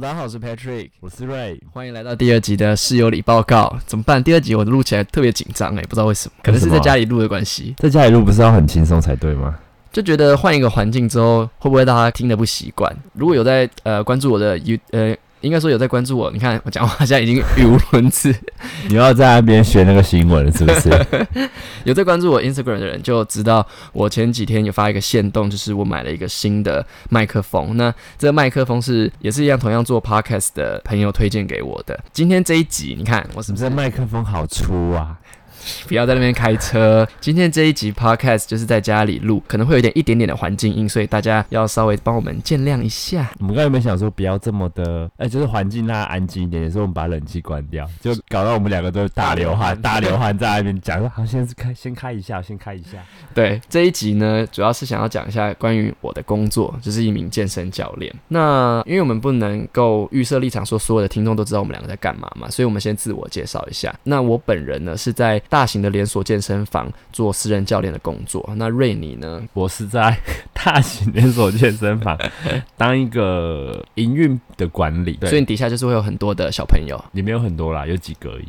大家好，我是 Patrick，我是 Ray，欢迎来到第二集的室友里报告。怎么办？第二集我录起来特别紧张哎，不知道为什么，可能是在家里录的关系。在家里录不是要很轻松才对吗？就觉得换一个环境之后，会不会大家听得不习惯？如果有在呃关注我的 You 呃。应该说有在关注我，你看我讲话现在已经语无伦次。你要在那边学那个新闻是不是？有在关注我 Instagram 的人就知道，我前几天有发一个线动，就是我买了一个新的麦克风。那这个麦克风是也是一样，同样做 podcast 的朋友推荐给我的。今天这一集，你看我是不是麦克风好粗啊？不要在那边开车。今天这一集 podcast 就是在家里录，可能会有点一点点的环境音，所以大家要稍微帮我们见谅一下。我们刚才有没有想说不要这么的，哎，就是环境让它安静一点，所以我们把冷气关掉，就搞到我们两个都大流汗，大流汗在那边讲说，好，先是开，先开一下，先开一下。对，这一集呢，主要是想要讲一下关于我的工作，就是一名健身教练。那因为我们不能够预设立场，说所有的听众都知道我们两个在干嘛嘛，所以我们先自我介绍一下。那我本人呢是在。大型的连锁健身房做私人教练的工作。那瑞尼呢？我是在 大型连锁健身房 当一个营运的管理，所以你底下就是会有很多的小朋友。里面有很多啦，有几个而已。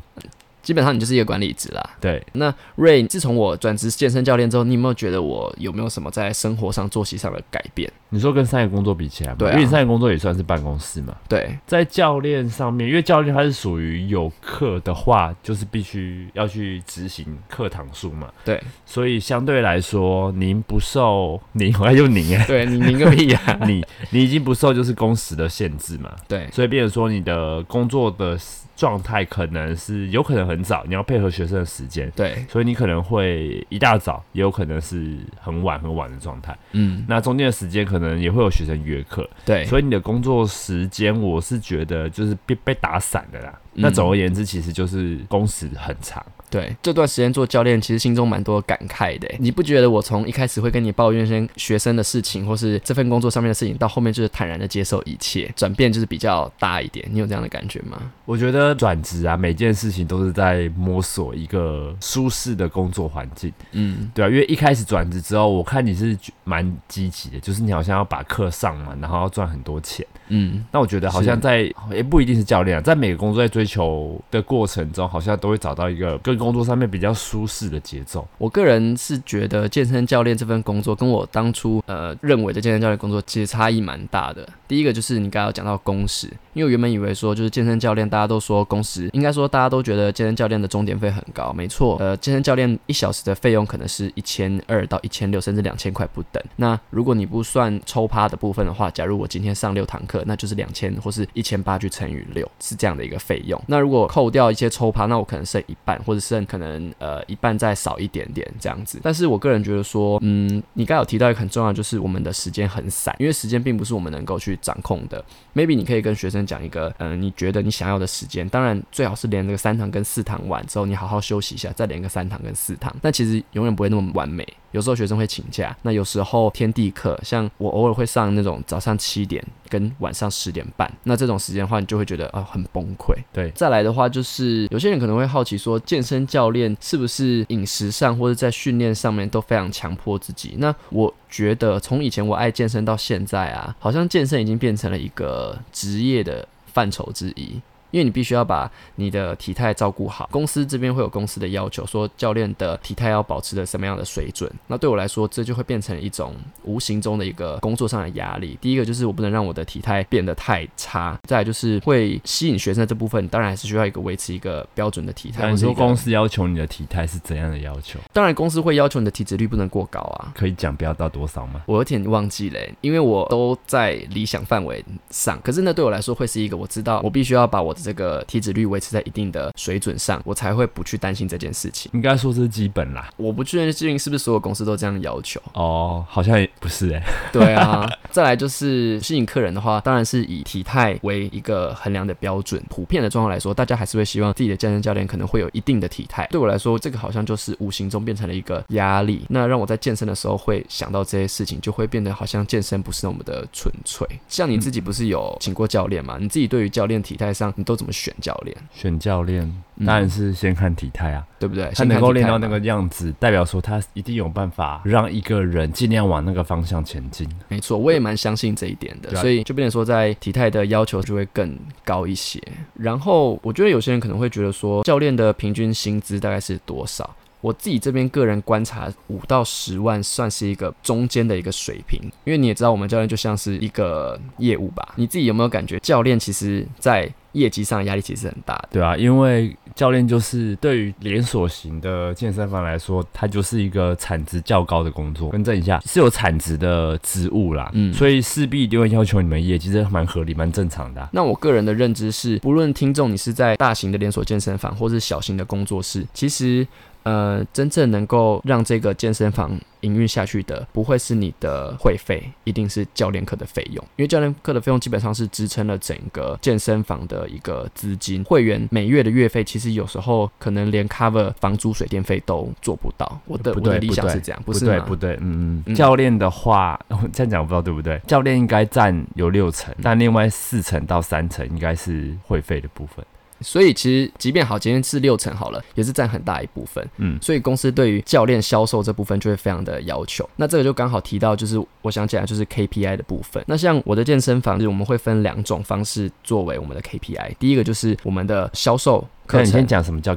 基本上你就是一个管理职啦。对，那 Ray，，自从我转职健身教练之后，你有没有觉得我有没有什么在生活上、作息上的改变？你说跟三个工作比起来，对，因为三个工作也算是办公室嘛。对，在教练上面，因为教练他是属于有课的话，就是必须要去执行课堂数嘛。对，所以相对来说，您不受您，我要用您哎，对，您您个屁啊！你你已经不受就是工时的限制嘛。对，所以变成说你的工作的。状态可能是有可能很早，你要配合学生的时间，对，所以你可能会一大早，也有可能是很晚很晚的状态，嗯，那中间的时间可能也会有学生约课，对，所以你的工作时间，我是觉得就是被被打散的啦。那总而言之，其实就是工时很长。对，这段时间做教练，其实心中蛮多感慨的。你不觉得我从一开始会跟你抱怨些学生的事情，或是这份工作上面的事情，到后面就是坦然的接受一切，转变就是比较大一点。你有这样的感觉吗？我觉得转职啊，每件事情都是在摸索一个舒适的工作环境。嗯，对啊，因为一开始转职之后，我看你是蛮积极的，就是你好像要把课上完，然后要赚很多钱。嗯，那我觉得好像在也不一定是教练，在每个工作在追求的过程中，好像都会找到一个跟工作上面比较舒适的节奏。我个人是觉得健身教练这份工作跟我当初呃认为的健身教练工作其实差异蛮大的。第一个就是你刚刚讲到工时，因为我原本以为说就是健身教练大家都说工时，应该说大家都觉得健身教练的钟点费很高，没错。呃，健身教练一小时的费用可能是一千二到一千六，甚至两千块不等。那如果你不算抽趴的部分的话，假如我今天上六堂课。那就是两千或是一千八去乘以六，是这样的一个费用。那如果扣掉一些抽趴，那我可能剩一半，或者是剩可能呃一半再少一点点这样子。但是我个人觉得说，嗯，你刚有提到一个很重要，就是我们的时间很散，因为时间并不是我们能够去掌控的。Maybe 你可以跟学生讲一个，嗯，你觉得你想要的时间，当然最好是连那个三堂跟四堂完之后，你好好休息一下，再连个三堂跟四堂。但其实永远不会那么完美。有时候学生会请假，那有时候天地课，像我偶尔会上那种早上七点跟晚上十点半，那这种时间的话，你就会觉得啊很崩溃。对，再来的话就是有些人可能会好奇说，健身教练是不是饮食上或者在训练上面都非常强迫自己？那我觉得从以前我爱健身到现在啊，好像健身已经变成了一个职业的范畴之一。因为你必须要把你的体态照顾好，公司这边会有公司的要求，说教练的体态要保持的什么样的水准。那对我来说，这就会变成一种无形中的一个工作上的压力。第一个就是我不能让我的体态变得太差，再来就是会吸引学生的这部分，当然还是需要一个维持一个标准的体态。你说公司要求你的体态是怎样的要求？当然公司会要求你的体脂率不能过高啊。可以讲不要到多少吗？我有点忘记了，因为我都在理想范围上。可是那对我来说会是一个我知道我必须要把我的这个体脂率维持在一定的水准上，我才会不去担心这件事情。应该说是基本啦。我不确定是不是所有公司都这样要求。哦，好像也不是哎。对啊，再来就是吸引客人的话，当然是以体态为一个衡量的标准。普遍的状况来说，大家还是会希望自己的健身教练可能会有一定的体态。对我来说，这个好像就是无形中变成了一个压力。那让我在健身的时候会想到这些事情，就会变得好像健身不是那么的纯粹。像你自己不是有请过教练吗？你自己对于教练体态上，你都都怎么选教练？选教练当然是先看体态啊，对不对？他能够练到那个样子，代表说他一定有办法让一个人尽量往那个方向前进。没错，我也蛮相信这一点的，所以就变成说，在体态的要求就会更高一些。然后我觉得有些人可能会觉得说，教练的平均薪资大概是多少？我自己这边个人观察，五到十万算是一个中间的一个水平，因为你也知道，我们教练就像是一个业务吧。你自己有没有感觉，教练其实在业绩上压力其实很大的？对啊，因为教练就是对于连锁型的健身房来说，它就是一个产值较高的工作。更正一下，是有产值的职务啦，嗯，所以势必一定会要求你们业绩，这蛮合理、蛮正常的。那我个人的认知是，不论听众你是在大型的连锁健身房，或是小型的工作室，其实。呃，真正能够让这个健身房营运下去的，不会是你的会费，一定是教练课的费用。因为教练课的费用基本上是支撑了整个健身房的一个资金。会员每月的月费，其实有时候可能连 cover 房租、水电费都做不到。我的我的理想是这样，不是对？不对，嗯嗯。教练的话，这样讲不知道对不对？教练应该占有六成，但另外四成到三成应该是会费的部分。所以其实，即便好，今天是六成好了，也是占很大一部分。嗯，所以公司对于教练销售这部分就会非常的要求。那这个就刚好提到，就是我想起来就是 KPI 的部分。那像我的健身房，就是我们会分两种方式作为我们的 KPI。第一个就是我们的销售。课程你先讲什么叫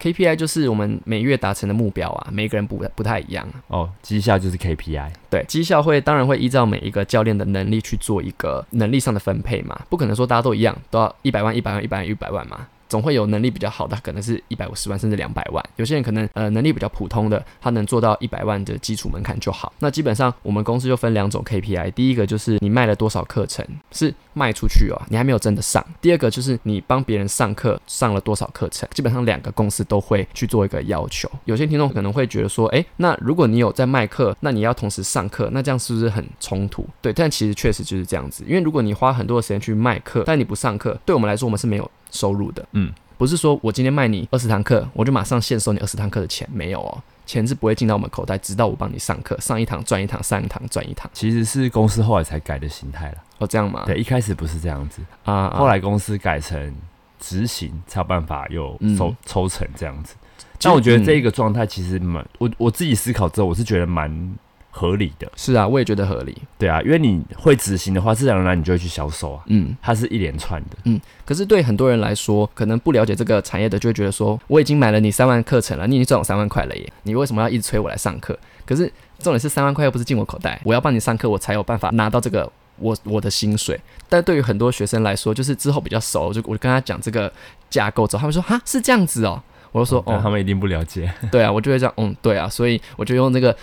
KPI？KPI 就是我们每月达成的目标啊，每个人不不太一样哦。绩效就是 KPI，对，绩效会当然会依照每一个教练的能力去做一个能力上的分配嘛，不可能说大家都一样，都要一百万、一百万、一百万、一百万嘛。总会有能力比较好的，可能是一百五十万甚至两百万。有些人可能呃能力比较普通的，他能做到一百万的基础门槛就好。那基本上我们公司就分两种 KPI，第一个就是你卖了多少课程是卖出去哦，你还没有真的上。第二个就是你帮别人上课上了多少课程，基本上两个公司都会去做一个要求。有些听众可能会觉得说，哎，那如果你有在卖课，那你要同时上课，那这样是不是很冲突？对，但其实确实就是这样子。因为如果你花很多的时间去卖课，但你不上课，对我们来说我们是没有。收入的，嗯，不是说我今天卖你二十堂课，我就马上现收你二十堂课的钱，没有哦，钱是不会进到我们口袋，直到我帮你上课，上一堂赚一堂，上一堂赚一堂。其实是公司后来才改的形态了，哦，这样吗？对，一开始不是这样子啊，后来公司改成执行才有办法有抽抽成这样子。但我觉得这一个状态其实蛮，我我自己思考之后，我是觉得蛮。合理的，是啊，我也觉得合理。对啊，因为你会执行的话，自然而然你就会去销售啊。嗯，它是一连串的。嗯，可是对很多人来说，可能不了解这个产业的，就会觉得说，我已经买了你三万课程了，你已经赚我三万块了耶，你为什么要一直催我来上课？可是重点是三万块又不是进我口袋，我要帮你上课，我才有办法拿到这个我我的薪水。但对于很多学生来说，就是之后比较熟，就我跟他讲这个架构之后，他们说哈是这样子哦，我就说哦，他们一定不了解。对啊，我就会这样，嗯，对啊，所以我就用这个。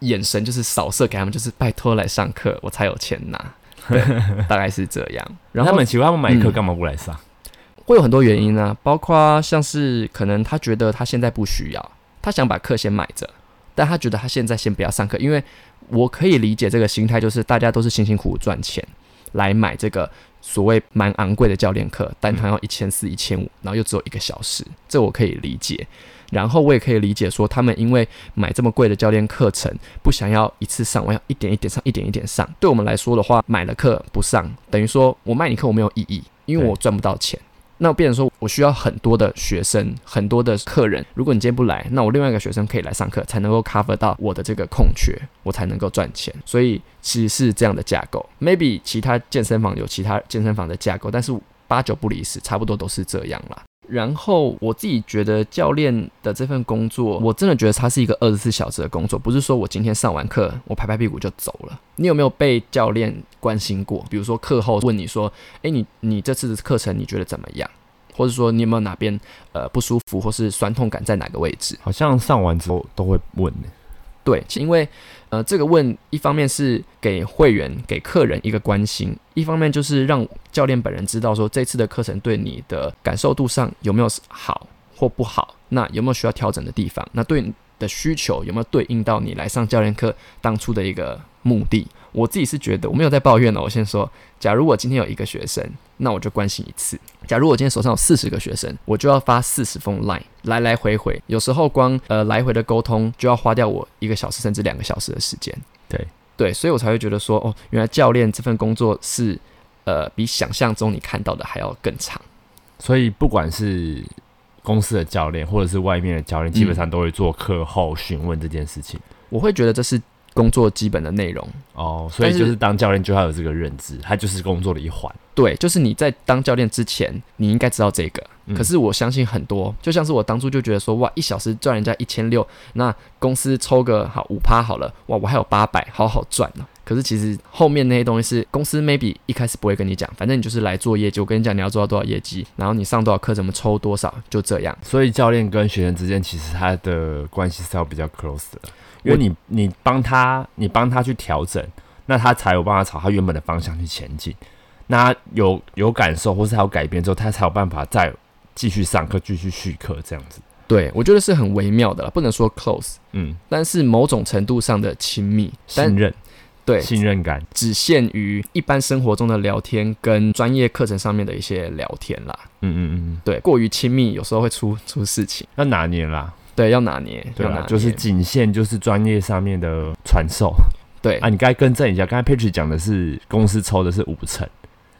眼神就是扫射给他们，就是拜托来上课，我才有钱拿。对，大概是这样。然后他们请问他们买课干嘛不来上？会有很多原因啊，包括像是可能他觉得他现在不需要，他想把课先买着，但他觉得他现在先不要上课，因为我可以理解这个心态，就是大家都是辛辛苦苦赚钱来买这个所谓蛮昂贵的教练课，单堂要一千四、一千五，然后又只有一个小时，这我可以理解。然后我也可以理解说，他们因为买这么贵的教练课程，不想要一次上，我要一点一点上，一点一点上。对我们来说的话，买了课不上，等于说我卖你课我没有意义，因为我赚不到钱。那变成说我需要很多的学生，很多的客人。如果你今天不来，那我另外一个学生可以来上课，才能够 cover 到我的这个空缺，我才能够赚钱。所以其实是这样的架构。Maybe 其他健身房有其他健身房的架构，但是八九不离十，差不多都是这样啦。然后我自己觉得教练的这份工作，我真的觉得它是一个二十四小时的工作，不是说我今天上完课，我拍拍屁股就走了。你有没有被教练关心过？比如说课后问你说：“诶，你你这次的课程你觉得怎么样？”或者说你有没有哪边呃不舒服，或是酸痛感在哪个位置？好像上完之后都会问呢。对，因为呃，这个问一方面是给会员、给客人一个关心，一方面就是让教练本人知道说这次的课程对你的感受度上有没有好或不好，那有没有需要调整的地方？那对你的需求有没有对应到你来上教练课当初的一个目的？我自己是觉得我没有在抱怨了。我先说，假如我今天有一个学生，那我就关心一次；假如我今天手上有四十个学生，我就要发四十封 line，来来回回，有时候光呃来回的沟通就要花掉我一个小时甚至两个小时的时间。对对，所以我才会觉得说，哦，原来教练这份工作是呃比想象中你看到的还要更长。所以不管是公司的教练或者是外面的教练，基本上都会做课后询问这件事情。我会觉得这是工作基本的内容哦，所以就是当教练就要有这个认知，它就是工作的一环。对，就是你在当教练之前，你应该知道这个。可是我相信很多，就像是我当初就觉得说，哇，一小时赚人家一千六，那公司抽个好五趴好了，哇，我还有八百，好好赚呢。可是其实后面那些东西是公司 maybe 一开始不会跟你讲，反正你就是来做业绩。我跟你讲，你要做到多少业绩，然后你上多少课，怎么抽多少，就这样。所以教练跟学员之间其实他的关系是要比较 close 的，因为你你帮他，你帮他去调整，那他才有办法朝他原本的方向去前进。那有有感受或是他有改变之后，他才有办法再继续上课、继续续课这样子。对，我觉得是很微妙的，不能说 close，嗯，但是某种程度上的亲密、信任。对，信任感只限于一般生活中的聊天跟专业课程上面的一些聊天啦。嗯嗯嗯，对，过于亲密有时候会出出事情，要拿捏啦。对，要拿捏，对啊，就是仅限就是专业上面的传授。对啊，你该更正一下，刚才 Patrick 讲的是公司抽的是五成。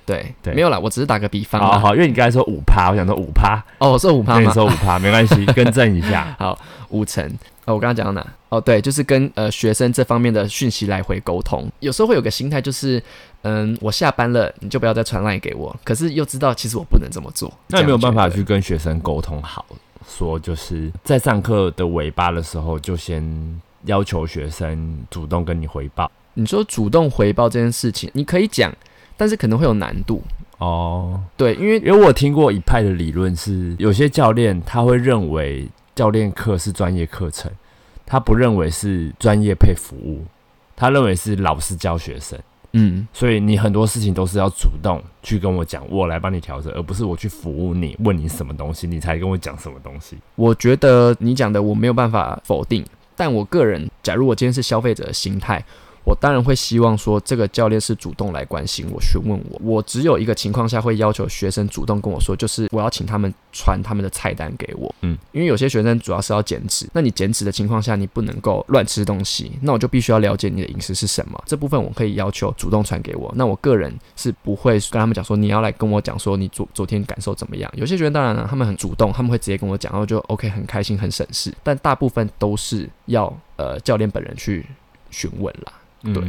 对对，没有啦，我只是打个比方。好好，因为你刚才说五趴，我想说五趴。哦，我说五趴吗？你说五趴没关系，更正一下。好，五成。哦，我刚刚讲到哪？哦，对，就是跟呃学生这方面的讯息来回沟通。有时候会有个心态，就是嗯，我下班了，你就不要再传赖给我。可是又知道，其实我不能这么做。那没有办法去跟学生沟通好，说就是在上课的尾巴的时候，就先要求学生主动跟你回报。你说主动回报这件事情，你可以讲。但是可能会有难度哦，对，因为因为我听过一派的理论是，有些教练他会认为教练课是专业课程，他不认为是专业配服务，他认为是老师教学生，嗯，所以你很多事情都是要主动去跟我讲，我来帮你调整，而不是我去服务你，问你什么东西，你才跟我讲什么东西。我觉得你讲的我没有办法否定，但我个人，假如我今天是消费者的心态。我当然会希望说，这个教练是主动来关心我、询问我。我只有一个情况下会要求学生主动跟我说，就是我要请他们传他们的菜单给我。嗯，因为有些学生主要是要减脂，那你减脂的情况下，你不能够乱吃东西，那我就必须要了解你的饮食是什么。这部分我可以要求主动传给我。那我个人是不会跟他们讲说，你要来跟我讲说你昨昨天感受怎么样。有些学生当然了，他们很主动，他们会直接跟我讲，然后就 OK 很开心很省事。但大部分都是要呃教练本人去询问啦。对，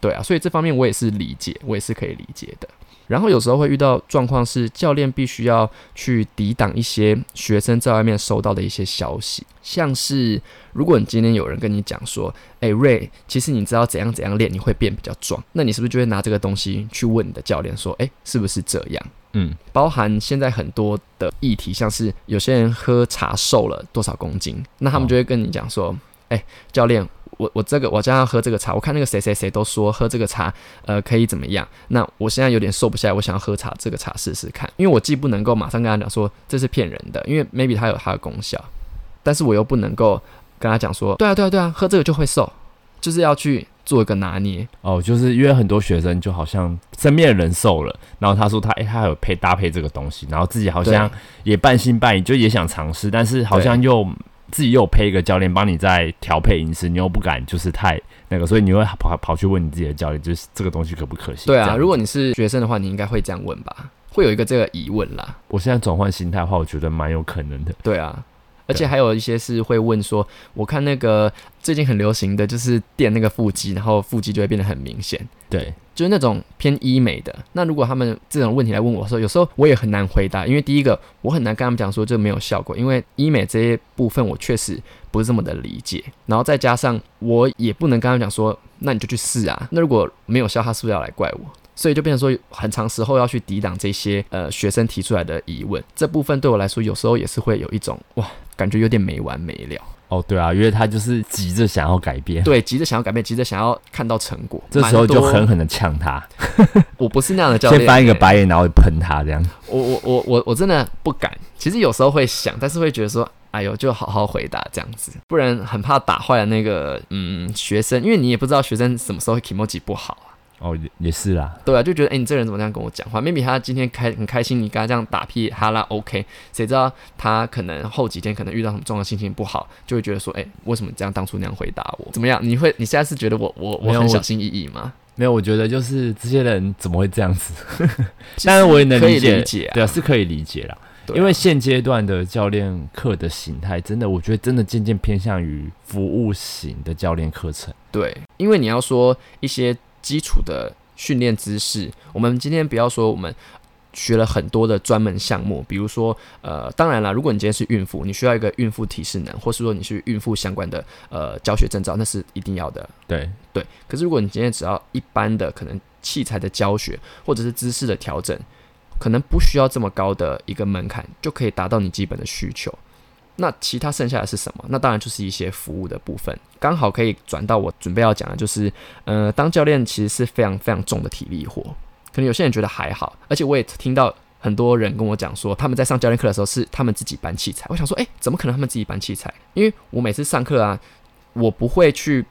对啊，所以这方面我也是理解，我也是可以理解的。然后有时候会遇到状况是，教练必须要去抵挡一些学生在外面收到的一些消息，像是如果你今天有人跟你讲说，哎，瑞，其实你知道怎样怎样练你会变比较壮，那你是不是就会拿这个东西去问你的教练说，哎，是不是这样？嗯，包含现在很多的议题，像是有些人喝茶瘦了多少公斤，那他们就会跟你讲说，哎，教练。我我这个我将要喝这个茶，我看那个谁谁谁都说喝这个茶，呃，可以怎么样？那我现在有点瘦不下来，我想要喝茶这个茶试试看。因为我既不能够马上跟他讲说这是骗人的，因为 maybe 它有它的功效，但是我又不能够跟他讲说，对啊对啊对啊，喝这个就会瘦，就是要去做一个拿捏。哦，就是因为很多学生就好像身边的人瘦了，然后他说他哎他有配搭配这个东西，然后自己好像也半信半疑，就也想尝试，但是好像又。自己又配一个教练帮你在调配饮食，你又不敢就是太那个，所以你会跑跑去问你自己的教练，就是这个东西可不可行？对啊，如果你是学生的话，你应该会这样问吧？会有一个这个疑问啦。我现在转换心态的话，我觉得蛮有可能的。对啊。而且还有一些是会问说，我看那个最近很流行的就是垫那个腹肌，然后腹肌就会变得很明显。对，就是那种偏医美的。那如果他们这种问题来问我的时候，有时候我也很难回答，因为第一个我很难跟他们讲说这没有效果，因为医美这些部分我确实不是这么的理解。然后再加上我也不能跟他们讲说，那你就去试啊。那如果没有效，他是不是要来怪我？所以就变成说，很长时候要去抵挡这些呃学生提出来的疑问，这部分对我来说，有时候也是会有一种哇，感觉有点没完没了。哦，对啊，因为他就是急着想要改变，对，急着想要改变，急着想要看到成果，这时候就狠狠的呛他。我不是那样的教练，先翻一个白眼，然后喷他这样。我我我我我真的不敢。其实有时候会想，但是会觉得说，哎呦，就好好回答这样子，不然很怕打坏了那个嗯学生，因为你也不知道学生什么时候会 emoji 不好。哦，也也是啦，对啊，就觉得哎，你这人怎么这样跟我讲话？maybe 他今天开很开心，你跟他这样打屁哈啦，OK，谁知道他可能后几天可能遇到什么状况，心情不好，就会觉得说，哎，为什么这样当初那样回答我？怎么样？你会你现在是觉得我我我很小心翼翼吗？没有，我觉得就是这些人怎么会这样子？当然我也能理解，对啊，是可以理解啦。因为现阶段的教练课的形态，真的，我觉得真的渐渐偏向于服务型的教练课程。对，因为你要说一些基础的训练姿势，我们今天不要说我们。学了很多的专门项目，比如说，呃，当然了，如果你今天是孕妇，你需要一个孕妇体适能，或是说你是孕妇相关的呃教学证照，那是一定要的。对对。可是如果你今天只要一般的可能器材的教学，或者是姿势的调整，可能不需要这么高的一个门槛，就可以达到你基本的需求。那其他剩下的是什么？那当然就是一些服务的部分，刚好可以转到我准备要讲的，就是呃，当教练其实是非常非常重的体力活。可能有些人觉得还好，而且我也听到很多人跟我讲说，他们在上教练课的时候是他们自己搬器材。我想说，哎，怎么可能他们自己搬器材？因为我每次上课啊，我不会去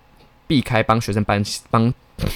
避开帮学生搬帮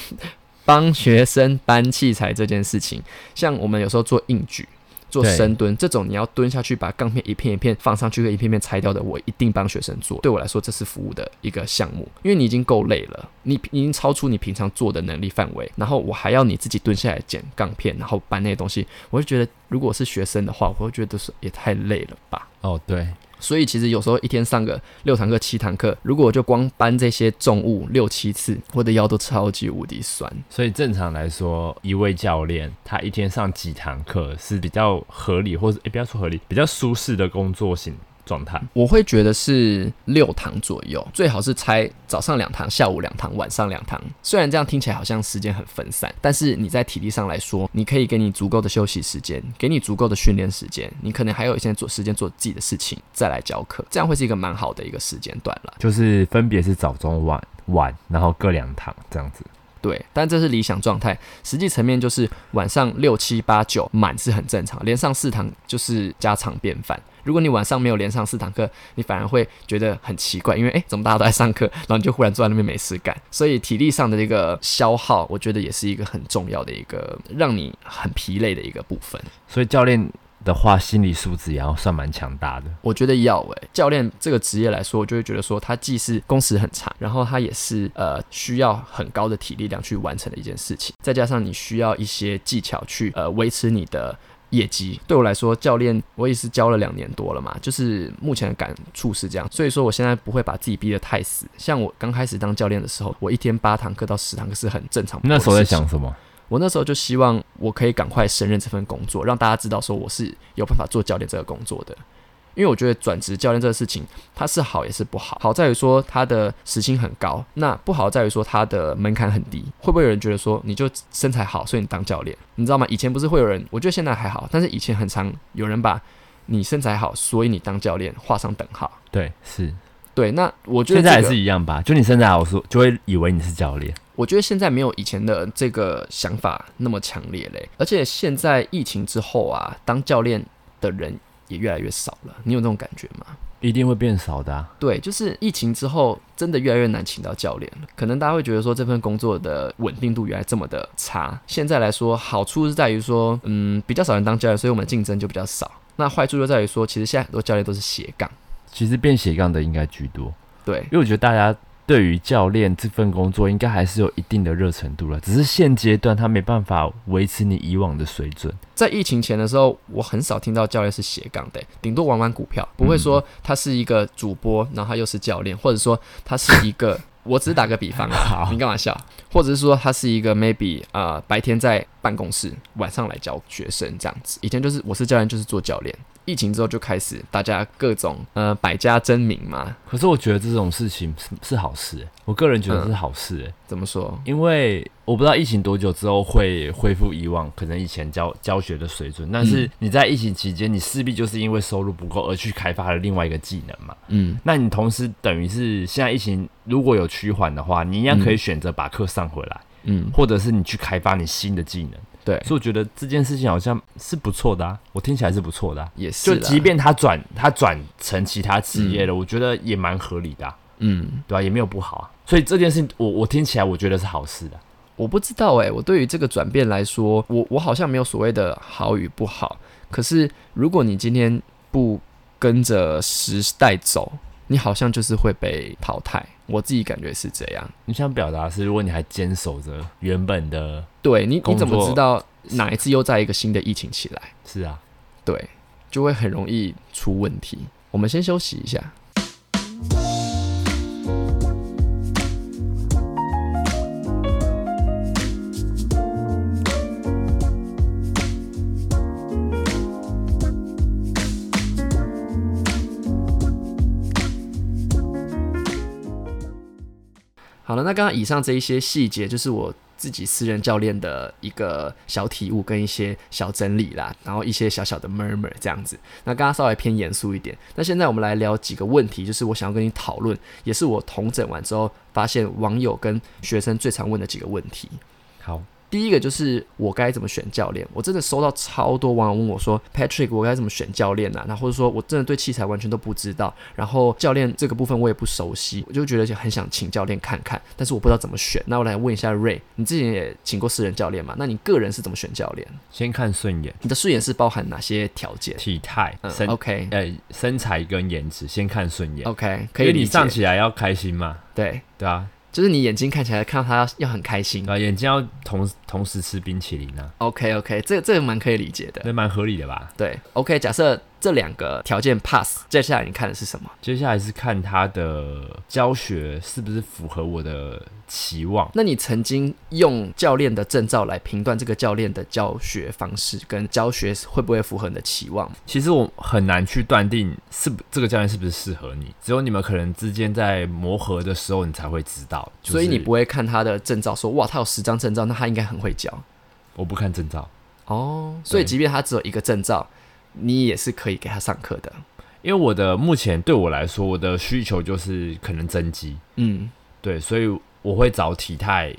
帮学生搬器材这件事情。像我们有时候做硬举。做深蹲这种，你要蹲下去把杠片一片一片放上去，一片片拆掉的，我一定帮学生做。对我来说，这是服务的一个项目，因为你已经够累了，你已经超出你平常做的能力范围，然后我还要你自己蹲下来捡杠片，然后搬那些东西，我就觉得，如果是学生的话，我会觉得是也太累了吧。哦，对。所以其实有时候一天上个六堂课、七堂课，如果我就光搬这些重物六七次，我的腰都超级无敌酸。所以正常来说，一位教练他一天上几堂课是比较合理，或者诶不要说合理，比较舒适的工作型。状态，我会觉得是六堂左右，最好是拆早上两堂，下午两堂，晚上两堂。虽然这样听起来好像时间很分散，但是你在体力上来说，你可以给你足够的休息时间，给你足够的训练时间，你可能还有一些做时间做自己的事情，再来教课，这样会是一个蛮好的一个时间段了。就是分别是早中晚晚，然后各两堂这样子。对，但这是理想状态，实际层面就是晚上六七八九满是很正常，连上四堂就是家常便饭。如果你晚上没有连上四堂课，你反而会觉得很奇怪，因为诶，怎么大家都在上课，然后你就忽然坐在那边没事干。所以体力上的这个消耗，我觉得也是一个很重要的一个让你很疲累的一个部分。所以教练的话，心理素质也要算蛮强大的。我觉得要诶，教练这个职业来说，我就会觉得说，他既是工时很长，然后他也是呃需要很高的体力量去完成的一件事情，再加上你需要一些技巧去呃维持你的。业绩对我来说，教练我也是教了两年多了嘛，就是目前的感触是这样，所以说我现在不会把自己逼得太死。像我刚开始当教练的时候，我一天八堂课到十堂课是很正常。那时候在想什么？我那时候就希望我可以赶快胜任这份工作，让大家知道说我是有办法做教练这个工作的。因为我觉得转职教练这个事情，它是好也是不好。好在于说它的时薪很高，那不好在于说它的门槛很低。会不会有人觉得说你就身材好，所以你当教练？你知道吗？以前不是会有人，我觉得现在还好，但是以前很常有人把你身材好，所以你当教练画上等号。对，是，对。那我觉得现在还是一样吧，就你身材好，说就会以为你是教练。我觉得现在没有以前的这个想法那么强烈嘞，而且现在疫情之后啊，当教练的人。也越来越少了，你有那种感觉吗？一定会变少的。对，就是疫情之后，真的越来越难请到教练了。可能大家会觉得说，这份工作的稳定度原来这么的差。现在来说，好处是在于说，嗯，比较少人当教练，所以我们竞争就比较少。那坏处就在于说，其实现在很多教练都是斜杠，其实变斜杠的应该居多。对，因为我觉得大家。对于教练这份工作，应该还是有一定的热程度了，只是现阶段他没办法维持你以往的水准。在疫情前的时候，我很少听到教练是斜杠的，顶多玩玩股票，不会说他是一个主播，然后他又是教练，或者说他是一个，我只是打个比方啊，你干嘛笑？或者是说他是一个 maybe 啊，白天在办公室，晚上来教学生这样子。以前就是我是教练，就是做教练。疫情之后就开始，大家各种呃百家争鸣嘛。可是我觉得这种事情是是好事，我个人觉得是好事。哎，怎么说？因为我不知道疫情多久之后会恢复以往可能以前教教学的水准，但是你在疫情期间，你势必就是因为收入不够而去开发了另外一个技能嘛。嗯，那你同时等于是现在疫情如果有趋缓的话，你一样可以选择把课上回来，嗯，或者是你去开发你新的技能。对，所以我觉得这件事情好像是不错的啊，我听起来是不错的，也是。就即便他转他转成其他职业了，我觉得也蛮合理的，嗯，对吧？也没有不好啊。所以这件事情，我我听起来我觉得是好事的。我不知道哎，我对于这个转变来说，我我好像没有所谓的好与不好。可是如果你今天不跟着时代走，你好像就是会被淘汰。我自己感觉是这样。你想表达是，如果你还坚守着原本的，对你你怎么知道哪一次又在一个新的疫情起来？是啊，对，就会很容易出问题。我们先休息一下。好了，那刚刚以上这一些细节，就是我自己私人教练的一个小体悟跟一些小整理啦，然后一些小小的 murmur 这样子。那刚刚稍微偏严肃一点，那现在我们来聊几个问题，就是我想要跟你讨论，也是我统整完之后发现网友跟学生最常问的几个问题。好。第一个就是我该怎么选教练？我真的收到超多网友问我说：“Patrick，我该怎么选教练呢？”那或者说我真的对器材完全都不知道，然后教练这个部分我也不熟悉，我就觉得很想请教练看看，但是我不知道怎么选。那我来问一下 Ray，你之前也请过私人教练嘛？那你个人是怎么选教练？先看顺眼，你的顺眼是包含哪些条件？体态、身 OK，呃，身材跟颜值，先看顺眼。OK，可以你上起来要开心嘛？对对啊。就是你眼睛看起来看到他要要很开心啊，眼睛要同同时吃冰淇淋啊。OK OK，这这个蛮可以理解的，那蛮合理的吧？对，OK，假设。这两个条件 pass，接下来你看的是什么？接下来是看他的教学是不是符合我的期望。那你曾经用教练的证照来评断这个教练的教学方式跟教学会不会符合你的期望？其实我很难去断定是不这个教练是不是适合你，只有你们可能之间在磨合的时候，你才会知道。所以你不会看他的证照说哇，他有十张证照，那他应该很会教。我不看证照哦，所以即便他只有一个证照。你也是可以给他上课的，因为我的目前对我来说，我的需求就是可能增肌，嗯，对，所以我会找体态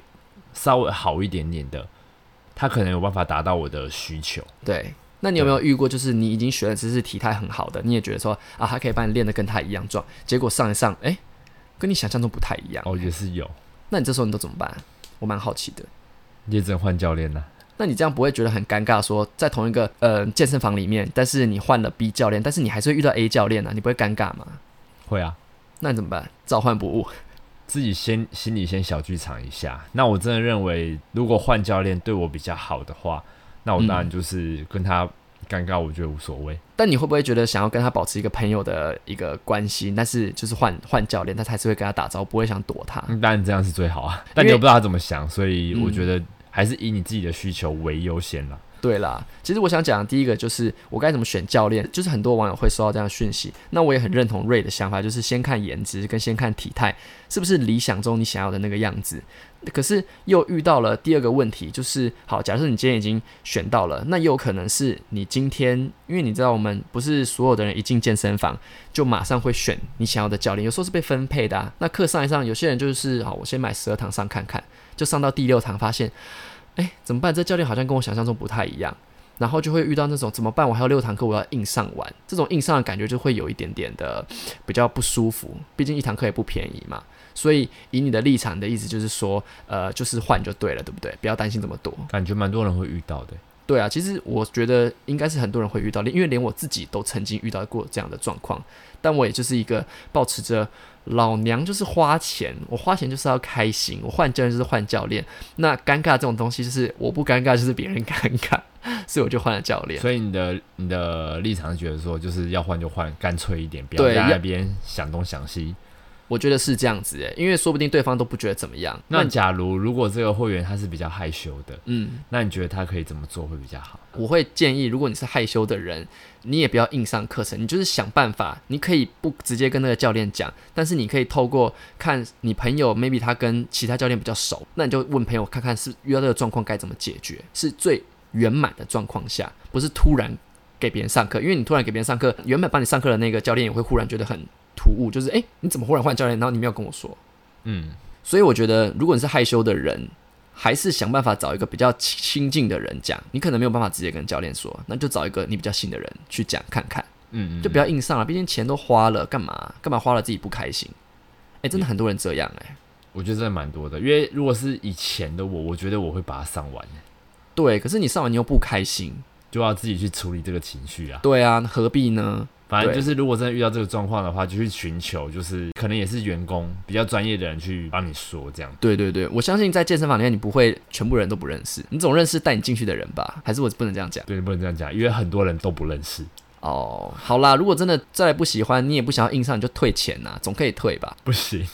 稍微好一点点的，他可能有办法达到我的需求。对，那你有没有遇过，就是你已经学了只是体态很好的，你也觉得说啊，他可以帮你练得跟他一样壮，结果上一上，哎，跟你想象中不太一样。哦，也是有。那你这时候你都怎么办？我蛮好奇的。你也只能换教练了。那你这样不会觉得很尴尬？说在同一个呃健身房里面，但是你换了 B 教练，但是你还是会遇到 A 教练呢？你不会尴尬吗？会啊。那你怎么办？召唤不误，自己先心里先小剧场一下。那我真的认为，如果换教练对我比较好的话，那我当然就是跟他尴尬，我觉得无所谓。但你会不会觉得想要跟他保持一个朋友的一个关系？但是就是换换教练，他还是会跟他打招呼，不会想躲他。当然这样是最好啊。但你又不知道他怎么想，所以我觉得。还是以你自己的需求为优先了。对啦，其实我想讲的第一个就是我该怎么选教练，就是很多网友会收到这样的讯息。那我也很认同瑞的想法，就是先看颜值跟先看体态是不是理想中你想要的那个样子。可是又遇到了第二个问题，就是好，假设你今天已经选到了，那有可能是你今天，因为你知道我们不是所有的人一进健身房就马上会选你想要的教练，有时候是被分配的啊。那课上一上，有些人就是好，我先买十二堂上看看。就上到第六堂，发现，哎，怎么办？这教练好像跟我想象中不太一样，然后就会遇到那种怎么办？我还有六堂课，我要硬上完，这种硬上的感觉就会有一点点的比较不舒服。毕竟一堂课也不便宜嘛，所以以你的立场的意思就是说，呃，就是换就对了，对不对？不要担心这么多。感觉蛮多人会遇到的。对啊，其实我觉得应该是很多人会遇到，因为连我自己都曾经遇到过这样的状况。但我也就是一个保持着。老娘就是花钱，我花钱就是要开心。我换教练就是换教练，那尴尬这种东西就是我不尴尬就是别人尴尬，所以我就换了教练。所以你的你的立场是觉得说就是要换就换，干脆一点，不要在那边想东想西。我觉得是这样子诶，因为说不定对方都不觉得怎么样。那假如如果这个会员他是比较害羞的，嗯，那你觉得他可以怎么做会比较好？我会建议，如果你是害羞的人，你也不要硬上课程，你就是想办法，你可以不直接跟那个教练讲，但是你可以透过看你朋友，maybe 他跟其他教练比较熟，那你就问朋友看看是遇到这个状况该怎么解决，是最圆满的状况下，不是突然给别人上课，因为你突然给别人上课，原本帮你上课的那个教练也会忽然觉得很突兀，就是诶，你怎么忽然换教练，然后你没有跟我说，嗯，所以我觉得如果你是害羞的人。还是想办法找一个比较亲近的人讲，你可能没有办法直接跟教练说，那就找一个你比较信的人去讲看看，嗯嗯，就不要硬上了，毕竟钱都花了，干嘛？干嘛花了自己不开心？哎，真的很多人这样哎，我觉得真的蛮多的，因为如果是以前的我，我觉得我会把它上完，对，可是你上完你又不开心，就要自己去处理这个情绪啊，对啊，何必呢？反正就是如果真的遇到这个状况的话，就去寻求，就是可能也是员工比较专业的人去帮你说这样。对对对，我相信在健身房里面你不会全部人都不认识，你总认识带你进去的人吧？还是我不能这样讲？对，不能这样讲，因为很多人都不认识。哦，好啦，如果真的再来不喜欢，你也不想要硬上，你就退钱呐，总可以退吧？不行，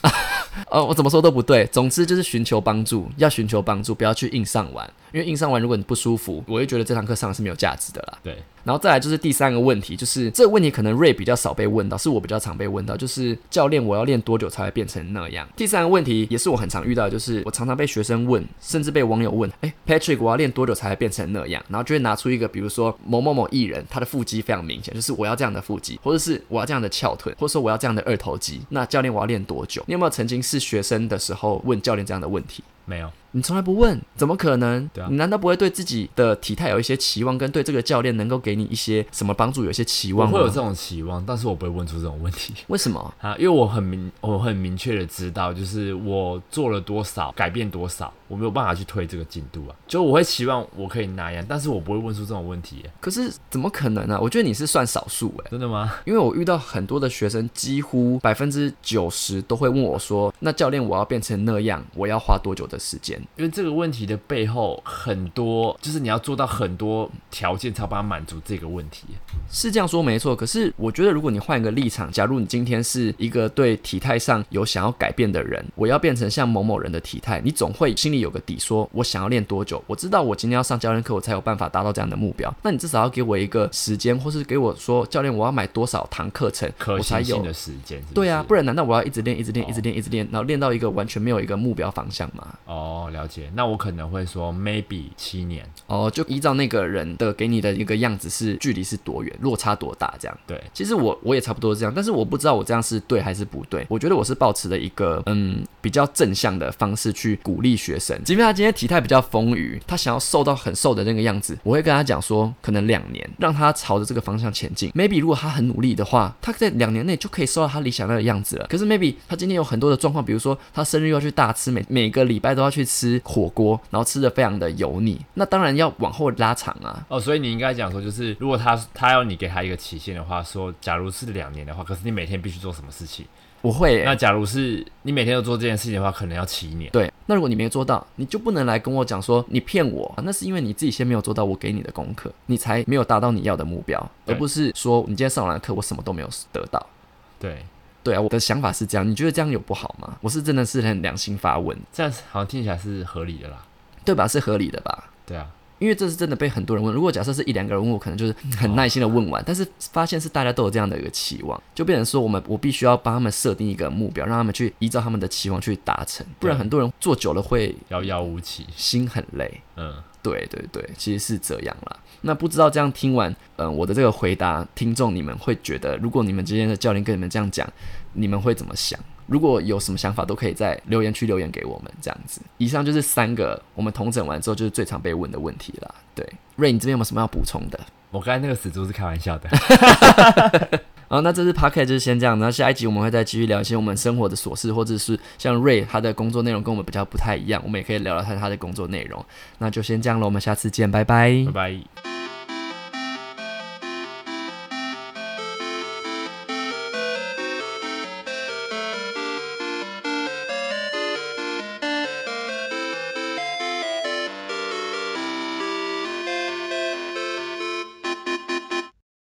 呃，我怎么说都不对。总之就是寻求帮助，要寻求帮助，不要去硬上完，因为硬上完如果你不舒服，我会觉得这堂课上是没有价值的啦。对。然后再来就是第三个问题，就是这个问题可能瑞比较少被问到，是我比较常被问到，就是教练我要练多久才会变成那样？第三个问题也是我很常遇到，就是我常常被学生问，甚至被网友问，哎，Patrick 我要练多久才会变成那样？然后就会拿出一个，比如说某某某艺人，他的腹肌非常明显，就是我要这样的腹肌，或者是我要这样的翘臀，或者说我要这样的二头肌，那教练我要练多久？你有没有曾经是学生的时候问教练这样的问题？没有。你从来不问，怎么可能？对啊，你难道不会对自己的体态有一些期望，跟对这个教练能够给你一些什么帮助有一些期望？我会有这种期望，但是我不会问出这种问题。为什么啊？因为我很明，我很明确的知道，就是我做了多少，改变多少，我没有办法去推这个进度啊。就我会期望我可以那样，但是我不会问出这种问题。可是怎么可能呢？我觉得你是算少数哎。真的吗？因为我遇到很多的学生，几乎百分之九十都会问我说：“那教练，我要变成那样，我要花多久的时间？”因为这个问题。的背后很多，就是你要做到很多条件，才把它满足这个问题。是这样说没错，可是我觉得如果你换一个立场，假如你今天是一个对体态上有想要改变的人，我要变成像某某人的体态，你总会心里有个底，说我想要练多久？我知道我今天要上教练课，我才有办法达到这样的目标。那你至少要给我一个时间，或是给我说教练，我要买多少堂课程，我才有的时间。对啊，不然难道我要一直练，一直练，一直练，一直练，然后练到一个完全没有一个目标方向吗？哦，了解。那我可能会说。maybe 七年哦，就依照那个人的给你的一个样子是距离是多远，落差多大这样。对，其实我我也差不多这样，但是我不知道我这样是对还是不对。我觉得我是保持了一个嗯比较正向的方式去鼓励学生，即便他今天体态比较丰腴，他想要瘦到很瘦的那个样子，我会跟他讲说，可能两年让他朝着这个方向前进。maybe 如果他很努力的话，他在两年内就可以瘦到他理想那个样子了。可是 maybe 他今天有很多的状况，比如说他生日要去大吃，每每个礼拜都要去吃火锅，然后吃的非常的油腻。那当然要往后拉长啊！哦，所以你应该讲说，就是如果他他要你给他一个期限的话，说假如是两年的话，可是你每天必须做什么事情？我会。那假如是你每天都做这件事情的话，可能要七年。对。那如果你没做到，你就不能来跟我讲说你骗我，那是因为你自己先没有做到我给你的功课，你才没有达到你要的目标，而不是说你今天上完课我什么都没有得到。对。对啊，我的想法是这样，你觉得这样有不好吗？我是真的是很良心发问，这样好像听起来是合理的啦。对吧？是合理的吧？对啊，因为这是真的被很多人问。如果假设是一两个人问我，可能就是很耐心的问完。但是发现是大家都有这样的一个期望，就变成说我们我必须要帮他们设定一个目标，让他们去依照他们的期望去达成。不然很多人做久了会遥遥无期，心很累。嗯，对对对，其实是这样啦。那不知道这样听完，嗯，我的这个回答，听众你们会觉得，如果你们之间的教练跟你们这样讲，你们会怎么想？如果有什么想法，都可以在留言区留言给我们，这样子。以上就是三个我们统整完之后，就是最常被问的问题啦。对，瑞，你这边有没有什么要补充的？我刚才那个死猪是开玩笑的。好，那这次 p o c a s t 就是先这样，然后下一集我们会再继续聊一些我们生活的琐事，或者是像瑞他的工作内容跟我们比较不太一样，我们也可以聊聊他他的工作内容。那就先这样了，我们下次见，拜拜，拜拜。